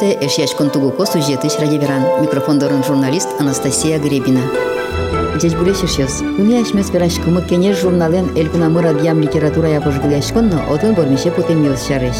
газеты эшьяшкон тугуко сюжетыш радиоверан. Микрофондорын журналист Анастасия Гребина. Здесь булешишес. Уня ашмес верашкымы кенеш журнален элькунамыр адьям литература ябожгыляшконно отын бормеше путем йос шарыш.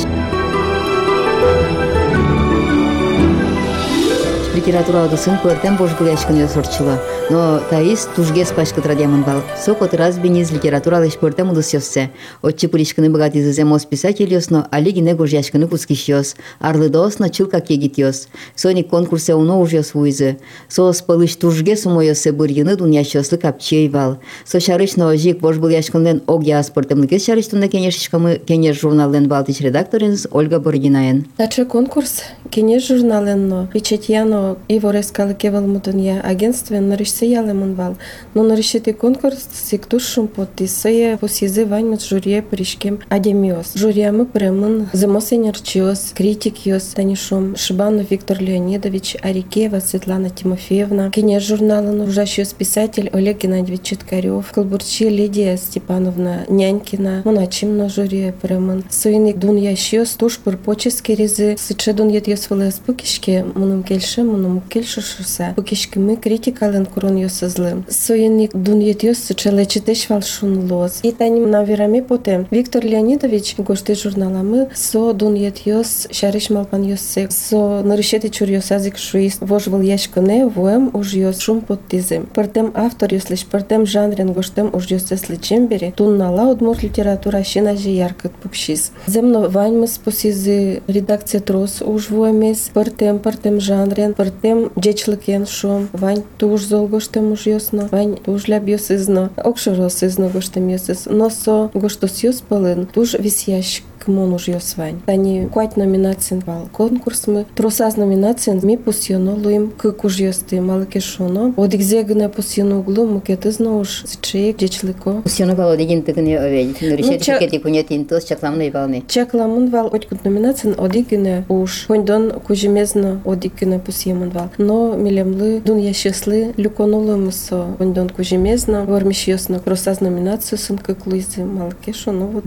литературалгысын көртен бош бүләшкіне сұртшылы. Но таис тужгес пашкытра демон бал. Сок отраз бенез литературалыш көртен мұдыс йоссе. Отчы пулешкіні бұғат изызем ос писатель йосно, али гіне гож яшкіні кускиш йос. Арлы доосно чылка кегит йос. Соник конкурсе уно уж йос вуйзы. Соос пылыш тужге сумо йосе бұргіні дуньяш йослы капчей бал. Со шарышно ожик бош бүләшкінлен огя аспортымныкес шарыштында кенешішкамы кенеш журналден балтыш редакторенс Ольга Бургинаен. Тачы конкурс кенеш журналенно, печатьяно Иворескал кевалмутуния агентстве нарисеяли мунвал. Но нарисити конкурс сиктушум поти сея посизи ваньмут журие пришкем адемиос. Журиями премын зимосенерчиос, критикиос, танишум Шибанов Виктор Леонидович, Арикеева Светлана Тимофеевна, кине журнала ужащиос писатель Олег Геннадьевич Читкарев, Колбурчи Лидия Степановна Нянькина, Муначимно журие премын. Суиник дун ящиос туш пурпочески ризы, сыче дун ет йосвалес пукишке, мунум кельше, мунум келшушуса букишкими критикален курун йосызлы. Соенник дун ет йосы челечитеш валшун лоз. И таним наверами поте Виктор Леонидович гошты журналамы со дун ет йос шариш малпан йосе со нарышети чур йосазик шуис вож был яшкане воем уж йос шум подтизы. Партем автор йослиш партем жанрен гоштем уж йосесли чембери тун нала удмур литература шина же яркат пупшис. Земно ваньмыс посизы редакция трос уж воемес партем партем жанрен партем джечлыкен шум, вань туж зол гоштем уж йосно, вань туж ляб йосызно, окшоро сызно гоштем йосыз, носо гоштос йос полын, туж висящ кмон уж йосвань. Тани куать номинациен вал конкурс мы. Тросаз номинациен ми пусьоно луим кык уж йосты малыке шоно. Одигзе гне пусьоно углу мукеты зно уж зичеек джечлыко. Пусьоно вал одигин тыгыне оведь. Нарисети чекети кунетин тос чакламны валны. Чакламын вал одикут номинациен одигне уж. Хондон кужемезно одигне пусьемын вал. Но милемлы дун ящеслы люконулы мусо. Хондон кужемезно вормиш йосно кросаз номинацию сын кык луизы малыке шоно.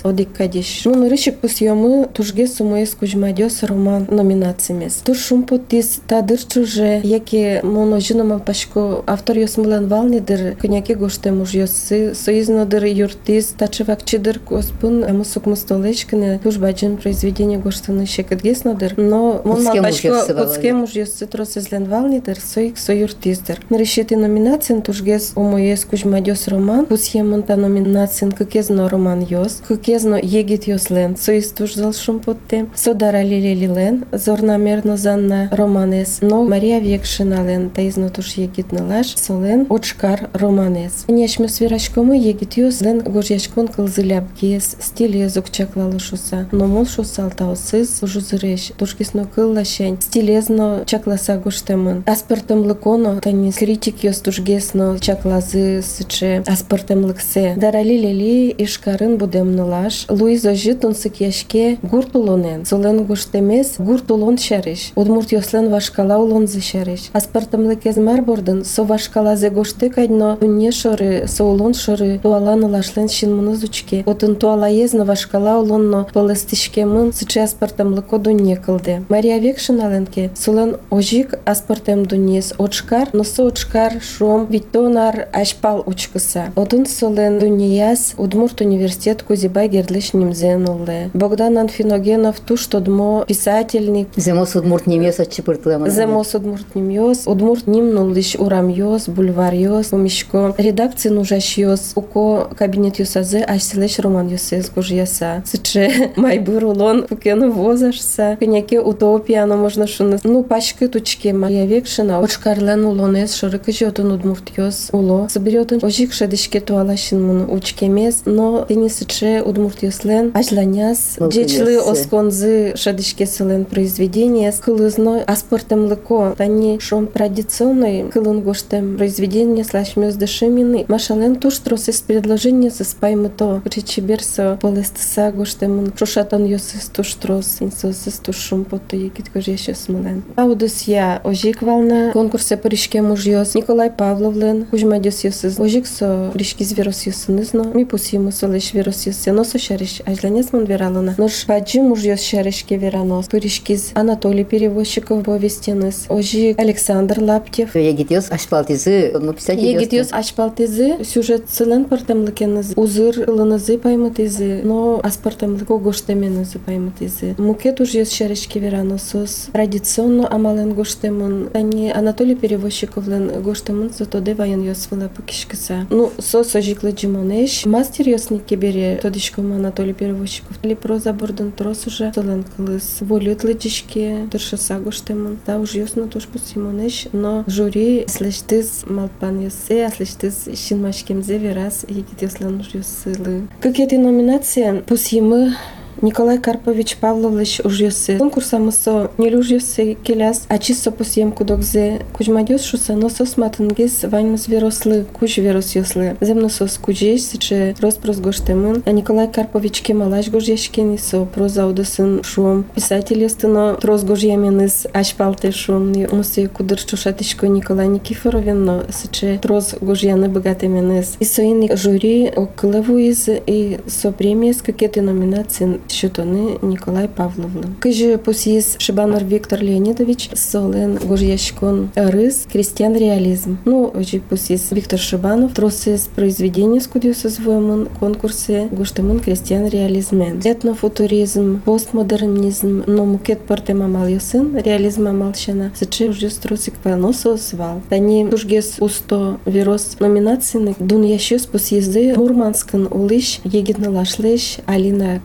Вот джечлык сыя соз одик кадиш. Ну, рышик пусьемы тужге сумоес кужмадёс роман номинациямес. Тур шум потис тадыр чуже, яки моно жинома пашко автор йос мылан валнидыр, коняке гоштем уж йосы, союзнодыр юртис, тачевак чидыр коспун, а мусук мустолечкины, туж баджин произведение гоштаны шекадгеснодыр, но моно пашко куцкем уж йосы трос излен валнидыр, соик союртиздыр. Нарышети номинациям тужгес умоес кужмадёс роман, пусьемын та номинациям какезно роман йос, каке кезно егит йослен, со истуж залшум потте, содара лилелилен, зорнамерно занна романес, но Мария Векшинален, та изно туш егит налаш, солен, очкар романес. Нешме свирашкому егит йослен, гожяшкон кылзыляп киес, стиль язык чаклалышуса, но мол шусал таосыз, ужузыреш, тушкисно кыллашень, стилезно чакласа гоштемын. Аспертем лыконо, тани критик йос тушгесно чаклазы сыче, аспертем лыксе. Дарали лели ишкарын будемныла аш луизажы тунсыкешке гуртулонен солен гуштемес гуртулон шәриш удмурт йослен вашкала улонзы шәриш аспартымлы кезмар бордын со вашкалазы гошты кайдно үнне шоры соулон шоры туалан улашлен шинмыны зучке. Отын туалаезно вашкала улонно полыстышкемын сычы аспартымлы кодунне кылды мария векшин аленке солен ожик аспартем дунес очкар носо очкар шом витонар ашпал учкыса одын солен дунияс удмурт университет кузибай герлиш нимзенуле. Богдан Анфиногенов туш тодмо писательник. Земос удмурт немес отчепыртлема. Земос удмурт немес. Удмурт нимнулиш урамьос, бульварьос, помишко. Редакции нужащиос. Уко кабинет юсазе ашселеш роман юсез гужьяса. Сыче майбыр улон пукену возашса. Коняке утопия, но можно шуны. Ну, пачки тучки моя векшина. Очкарлен улонес шорыка жотун удмурт йос уло. Соберет ожик шедишке туалашин мун учкемес. Но тени сыче удмурт удмуртияслен ажланяс джечлы осконзы шадышкесылен произведение кылызной аспортемлыко тани шом традиционный кылын гоштем произведение слашмёз дышимины машален туш тросес предложение со спаймыто чечиберсо полестыса гоштемын шушатан йосес туш трос инсосес туш шум пото егит кожеше смылен аудус я ожик вална конкурсе паришке мужьёс Николай Павловлен Кузьма дёс йосыз ожик со ришки зверос йосынызно ми пусимы солеш верос йосенос носо шереш ажланес мон вералона. Нош паджи муж ёс шерешке веранос. Пыришкиз Анатолий Перевозчиков повестенес. Ожи Александр Лаптев. Егитиос ашпалтизы, ну, писатель. Егитиос ашпалтизы, сюжет сылен партамлыкеныз, узыр ылынызы паймытызы, но аспартамлык гоштеменызы паймытызы. Мукет уж ёс шерешке вераносос. Традиционно амален гоштемон. Они Анатолий Перевозчиковлен гоштемон, зато девайын ёс вела покишкаса. Ну, сос ожиклы джимонеш. Мастер ёсник кебере, тодишком Анатолий Перевозчиков. Ли проза борден трос уже сылен кылыс. Волют лычишке, дыршаса гоштемон. Та уж ёсно туш пусимонеш, но жюри слештиз малпан ёсе, а слештиз шинмашкемзе верас егит ёслан уж ёсылы. Как эти номинации пусимы Николай Карпович Павлович ужьосы. Конкурсамысо не ужьосы келяс, а чисто посьем кудокзе. Кузьмадёс шуса носос матынгес ваньмыз верослы, куж верос ёслы. Земносос кужеш, сыче роспрос гоштемын. А Николай Карпович кемалаш гожешкен исо проза удысын шум. Писатель ёстыно троз гожьяменыз ашпалте шум. Мусы кудыр чушатишко Николай Никифоровен, но сыче троз гожьяны богатеменыз. Исоин жюри окылыву из и со премиес какие-то номинации Щутони Ніколай Павловна. Каже посіс Шибанор Віктор Леонідович Солен Гожьяшкон Рис Крестьян Реализм. Ну, очи посіс Віктор Шибанов Тросис произведения скудиуса своемон конкурсе Гоштемон Крестьян Реализмен. Етнофутуризм, постмодернизм, но мукет портема мал йосин, реализм амалшана. Сече уже стросик пелносо свал. Тані тужгес усто вірос номінаційник дун ящос посізди Мурманскан улиш егидна лашлиш Алина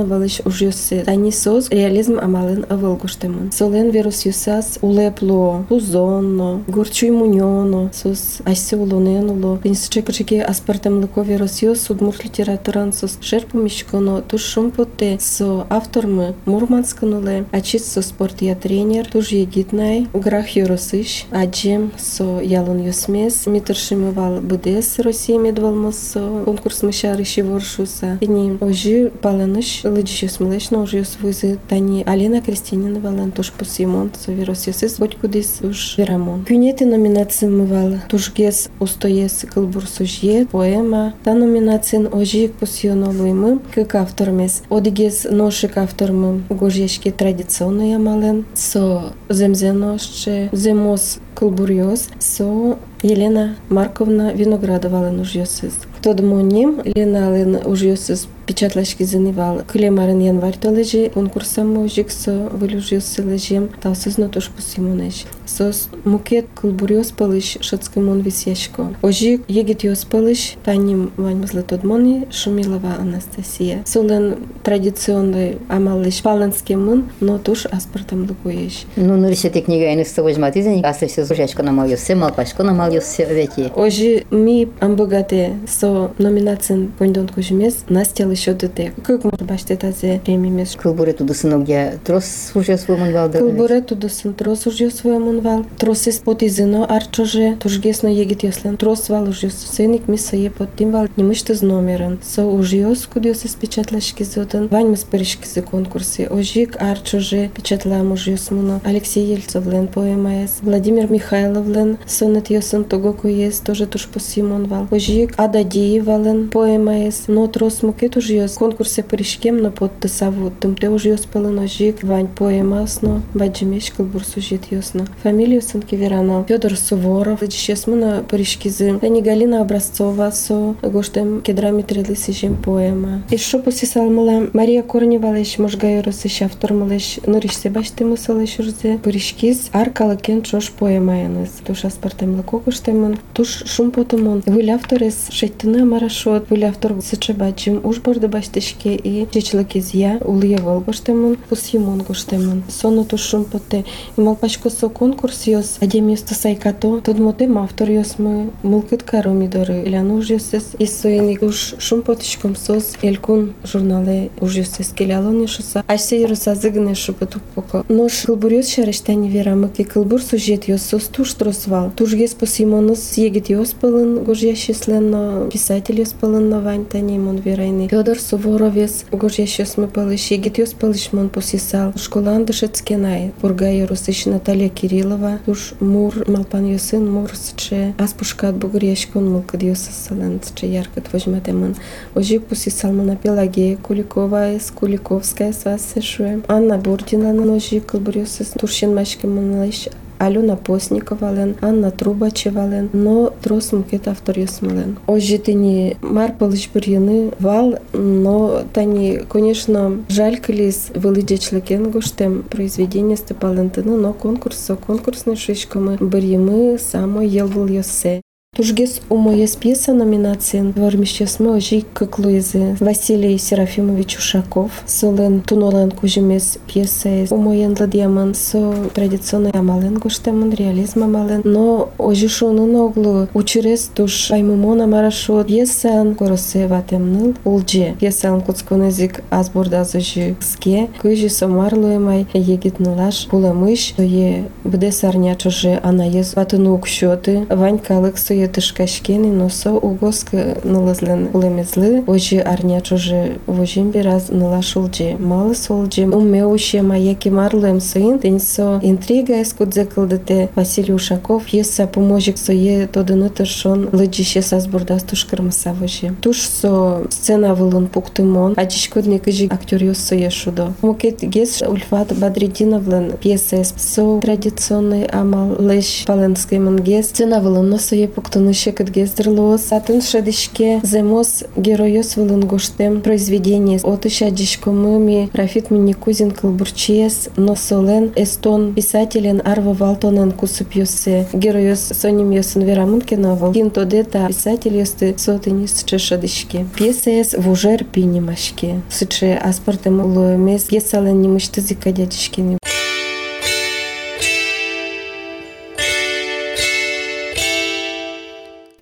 Крестьянина валиш ужьосы. Тані соз реализм амален авылгуштемон. Солен вирус юсас улепло, узонно, гурчуй муньоно, сос айсе улоненуло. Пенсиче качеки аспартем лико вирус юс удмурт літературан сос шерпу мішконо туш шумпоте со авторми Мурманскануле, а чит со спорт я тренер, туж егиднай, грах юросиш, аджем со ялон юсмес, митр шимывал БДС Росії медвалмос со конкурс мишариші воршуса. Іні ожи паленыш лыджище смылышно уже свызы тани Алина Кристинина валан туш посимон со вирус юсис хоть кудис уж верамон. Кюнети номинации мывал тушгес устоес кылбур сужье, поэма. Та номинацин ожик посионолуймы, как автормес. Одигес ношик автормы гожешки традиционные мален. Со земзеноще, земос кылбурьос, со Елена Марковна Виноградова Лен Ужйосис. Тодмоним Лена Лен Ужйосис печатлаш кызыныбал клемарын январьда лежи конкурсам можик со вылюжился лежем тавсыз нотуш пусимунеш сос мукет кылбурьос палыш шацкымон висяшко. Ожи егит йос палыш таним ваньмызлы тодмони шумилова анастасия. Солен традиционный амалыш но нотуш аспортам лукуеш. Ну нурисете книга айныксы возьматизен А все жашко намал йосе малпашко намал йосе веки ожи ми амбогате со номинацин кондон кожумес настялыш еще дете. Как может баште тазе премиемес? Кылбуре тудысыногя трос уже свой манвал. Кылбуре тудысын трос уже свой манвал. Трос из потизино арчоже, тужгесно егит яслен. Трос вал уже сеник миса е под тим вал не мышты с номером. Со уже скудиос из печатлашки зоден. Вань мы споришки за конкурсы. Ожик арчоже печатлам уже смуно. Алексей Ельцовлен поэмаес. Владимир Михайловлен сонет йосын тогоку есть тоже туш по Симон вал. Ожик Ада Диевален поэмаес. Но трос мукет уже йос конкурсе перешкем на подтасаву. Тим те уже йос пелено жик. Вань поэмасно. Баджимеш кылбур сужит йосно. Фамилию сын Киверано. Федор Суворов. Сейчас мы на перешкизы. Тани Галина Образцова со гоштем кедрами трели сижем поэма. И шо посисал мала Мария Корнева леш можгай росыш автор малеш нуриш се баште мусалеш урзе. Перешкиз аркала кен чош поэмаяныз. Туш аспартем лако гоштемон. Туш шум потомон. Выл авторес шеттина марашот. Выл автор сыче бачим уж борды баштешке и чечлакиз я улиевал гоштемон. Пусимон гоштемон. Соно туш шум поте. И малпачко со конкурс йос. Аде место сайкато. Тод мотем автор йос мы мулкыт каромидоры. Иляну уж йосес. И соини уж шум потишком сос. Элькун журнале уж йосес. Келялон йошоса. Айсе йороса зыгне шупетук поко. Нош кылбур йос шарештани верамыки кылбур сужет йос сос туш тросвал. Туж ес посимонус егит йоспалын гож ящисленно, писатель йоспалын вань тани мон верайны. Федор Суворовес гож ящосмы палыш, егит йоспалыш мон посисал. Школан дышецкенай. Пургай русыш Наталья Кириллова. Туж мур малпан йосын мур сче. Аспушкат бугр яшкон мулкад йосасален сче яркат возьмете мон. Ожик посисал мона Пелагея Куликова, Куликовская свасешуе. Анна Бурдина на ножи кылбурюсыз туршин машки мыналыш Алена Постникова лен, Анна Трубачева лен, но трос мукет автор ясмален. Ожи тени мар палыш бір вал, но тани, конечно, жаль калис вылыдечлыкен гоштем произведение Степалентыны, но конкурс, конкурсный шишкамы бір емы само ел был йосе. Тужгес у моєс п'єса номінація ворміщесме ожій киклуїзи Василій Серафимович Ушаков, солен тунолен кужемес п'єса у моєн ладіаман со традиционный амален гуштемон реализм амален, но ожі шонун оглу учерес туш аймумона марашот п'єсан коросе ватемнил улже п'єсан куцконезик азборда зожі ске кижі сомарлуємай єгітнилаш пуламиш, то є буде сарня чуже анаєз ватинук щоти, ванька Алексою Є тишкашкини носо угоска налазлен лемезли, ожи арня чуже вожим біраз нала шулджи. Малы солджи умме уще маяки марлуем соин, тенсо интрига ескудзе кылдыте Василий Ушаков еса поможик сое тодыны тыршон лыджище сазбурдас тушкырмаса вожи. Туш со сцена вылын пуктымон, ачишкодни кыжи актер ёс сое шудо. Мукет гес Ульфат Бадрединовлен пьеса со традиционный амал леш паленский мангес сцена вылын носое пуктымон Тоныше кытгездерлос, атын шадишке земос героёс вылын гоштем произведение отыша дишкомыми Рафит Миникузин кылбурчиес носолен эстон писателен Арва Валтонен кусуп йосе героёс соним йосын Верамынкиновал кинтодета писатель йосты сотынис чешадишке. Пьеса ес вужер пинимашке. Сыче аспортем улуемес пьесален немышты зикадятишкени.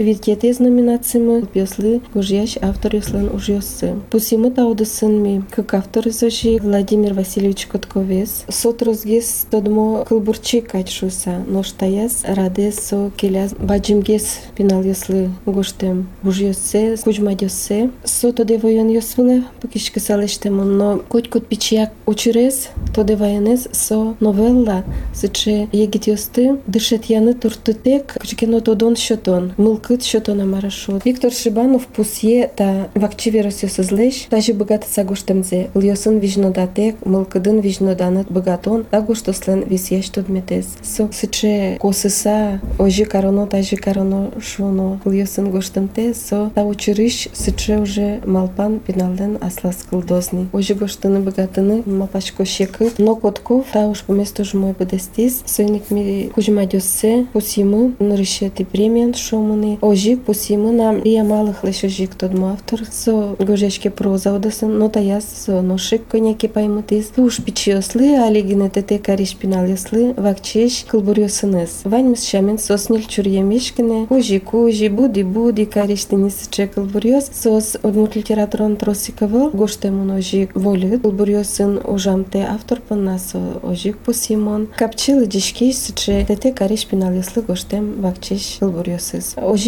Відкети з номінаціями п'ясли гожящ автор Яслен Ужйоси. Пусіми та одесинмі, як автор зожі Владимир Васильович Котковес, сот розгес тодмо кылбурчи качшуса, ноштаяс раде со келяс баджимгес пінал ясли гоштем Ужйосе, кучмадьосе, сот оде воєн йосвиле, покішки салештемо, но коть-кот пічяк учерес, тоде воєнес со новелла, сиче єгіт йости, дишет яни тортутек, кчкіно тодон щотон, милк кыт счетона марашот. Виктор Шибанов пусье та вакчиве росёсызлеш, даже богат сагуштемзе, льосын вижнодатек, мылкыдын вижноданат богатон, тагуштослен висьяш тодметез. Со сыче косыса, ожи кароно, тажи кароно шуно, льосын гоштемте, со та учерыш сыче уже малпан пиналден аслас кылдозни. Ожи гоштыны богатыны, мапашко щекыт, но котков, та уж по месту жмой бедестис, сойник ми кужмадёссе, пусимы, нырыщети премиан шомыны, ожик пусимына ия малых лишь ожик тодмо автор со гожечке проза одесын но таяс со ношик коняки паймытис туш пичиослы алигине тете кариш пинал яслы вакчеш кылбурьосыныз ваньмыс шамен соснил чурьемешкине ожи кужи буди буди кариш тенис че кылбурьос сос одмут литературон тросиковал гоштемун ожик волю кылбурьосын ужамте автор паннасо ожик пусимон капчилы дишкиш че тете кариш пинал яслы гоштем вакчеш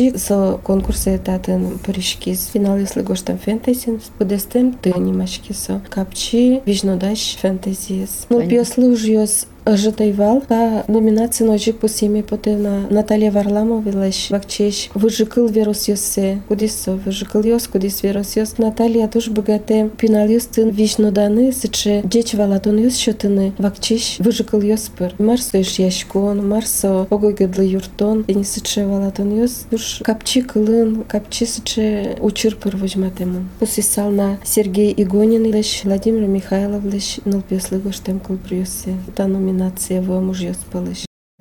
Najbardziej są konkursy ten paryżkis, finał jest legoś tam fantasy, z podestem ty animaczki są. Kapci, wiśnodaś fantasy jest. No, piosluż jest Житайвал та номінація ножик по сім'ї потивна Наталія Варламова лиш вакчеш вижикил вірус йосе кудись со вижикил йос кудись вірус йос. Наталія туж богате. Пінал йос тин вічно дани сиче діч валадон йос щотини вакчеш вижикил йос пир марсо іш яшкон марсо огойгедли юртон і сиче валадон йос туж капчі килин капчі сиче учир пир возьматему посісал на Сергій Ігонін лиш Владимир Михайлов лиш нолпісли гоштем та номінація номинация в мужья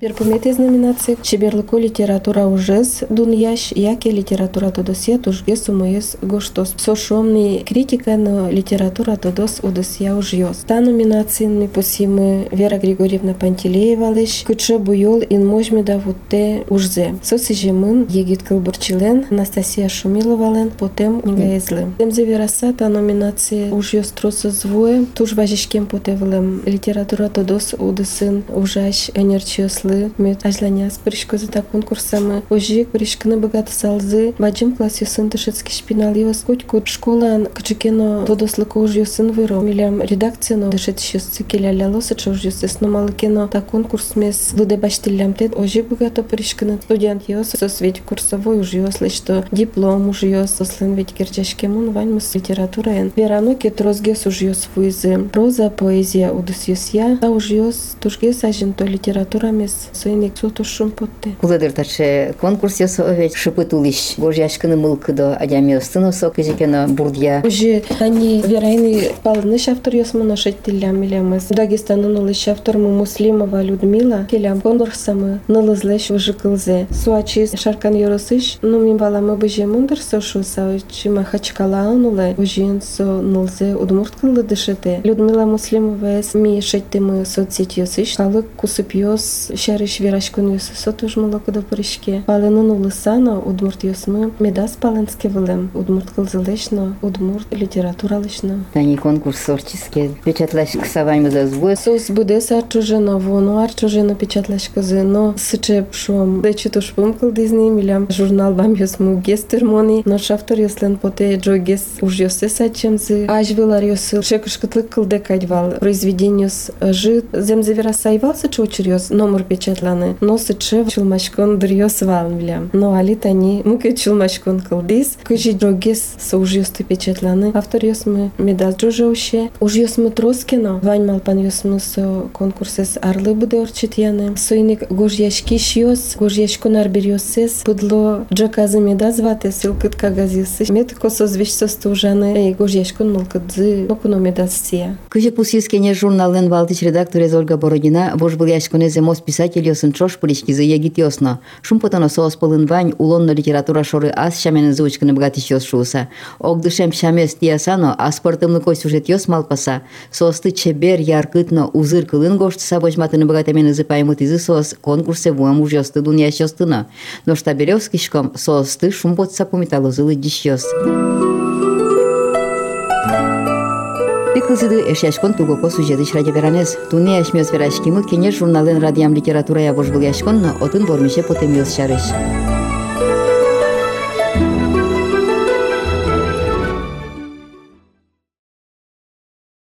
спалыш. Перпометез номинация Чеберлыку литература ужез дун яш, яке литература тодосия тужге сумоес гоштос. Сошомный критика, но литература тодос удосия ужьёс. Та номинация ми посимы Вера Григорьевна Пантелеева лиш, куче буйол ин можмеда вутте ужзе. Соси жемын егит кылбурчилен, Анастасия Шумилова лен, потем нигаезле. Темзе вераса та номинация ужьёс троса звуе, туж важишкем потевлем литература тодос удысын ужаш энерчиослы мезлы мет ажланяс пришкозы та конкурсамы ожик пришкны богат салзы баджим класс юсын тышецки шпинал йос куть школан кычыкено тодослык уж юсын выро милям редакцияно дышет шюсцы келяля лосы чуж юсыс но малыкено та конкурс мес луде баштиллям тет ожик богато пришкны студент йос сос ведь курсовой уж йос что диплом уж йос сослен ведь керчашкемун ваньмус литература ен верано кет розгес уж йос фуизы проза поэзия удус йос я та уж йос тушге сажен то литература мес сойник суту шумпотте Кулыдыр таче конкурс ясо овет шипытулищ. Божьяшканы мылкыдо адями остыно со кежекено бурдья. Уже они верайны палныш автор ясмана шеттилям милямыз. Дагестанын улыш автор му Муслимова Людмила келям конкурсамы нылызлеш уже кылзе. Суачис шаркан yorosыш, ну мин баламы быже мундыр сошу саучи махачкалаан улы ужин со нылзе удмурт кылы дышыте. Людмила Муслимова эс ми шеттимы соцсеть ясыш. Халык кусып йос шарыш верашкун йосы сотуж молокудо поришке. Палынын улысано удмурт йосмы медас палынске вылым. Удмурт кылзылешно, удмурт литературалышно. Тани конкурс сорчиске. Печатлаш ксаваймы за звуз. Сос буде са чужино, воно ар чужино печатлаш козы, но сыче пшом. Дече туш пумкал дизни, милям журнал бам йос му гестермони, но шафтор йослен поте джо гес уж йосе сачемзы. Аж вилар йосыл, шекышкытлык кылде кайдвал. Произведениус жит, земзе вера сайвал сыче учерьос, номер печатланы. Но сыче чулмашкон дырьос вал, милям. Но али тани муке чулмашкон кылдис, кыжи джо гес со уж йосты печатланы. Автор йосмы медаз джоже уще. Уж йосмы троскино, вань малпан йосмы со конкурсес арлы буде орчит яны. Сойник гож яшки шиос, гож яшконар берьосес, пудло джаказы медаз вате силкыт кагазисы. Мет косо звещ со стужаны, и гож яшкон малкадзы, нокуно медаз сия. Кыжы пусискене журналын валтыч редакторез Ольга Бородина, бож был яшконезе мос писатель йосын чош пыличкизы егит йосно. Шумпотано соос пылын вань улонно литература шоры ас шаменын звучканы бгатич йос шуса. Огдышем шамес тиясано, а спортымны кой сюжет йос малпаса. Соосты чебер яркытно узыр кылын гоштыса божматыны бгатамен ызы паймыт изы соос конкурсе вуам уж йосты дун ящостына. Но штабелевскишком соосты шумпотса пумиталозылы диш йос. Пиклзыды эшяшкон тугоко сюжетыч радиоверанез. Туне яшмёс верашкимы кене журналын радиам литература я божбыл яшконно отын бормише потем йос шарыш.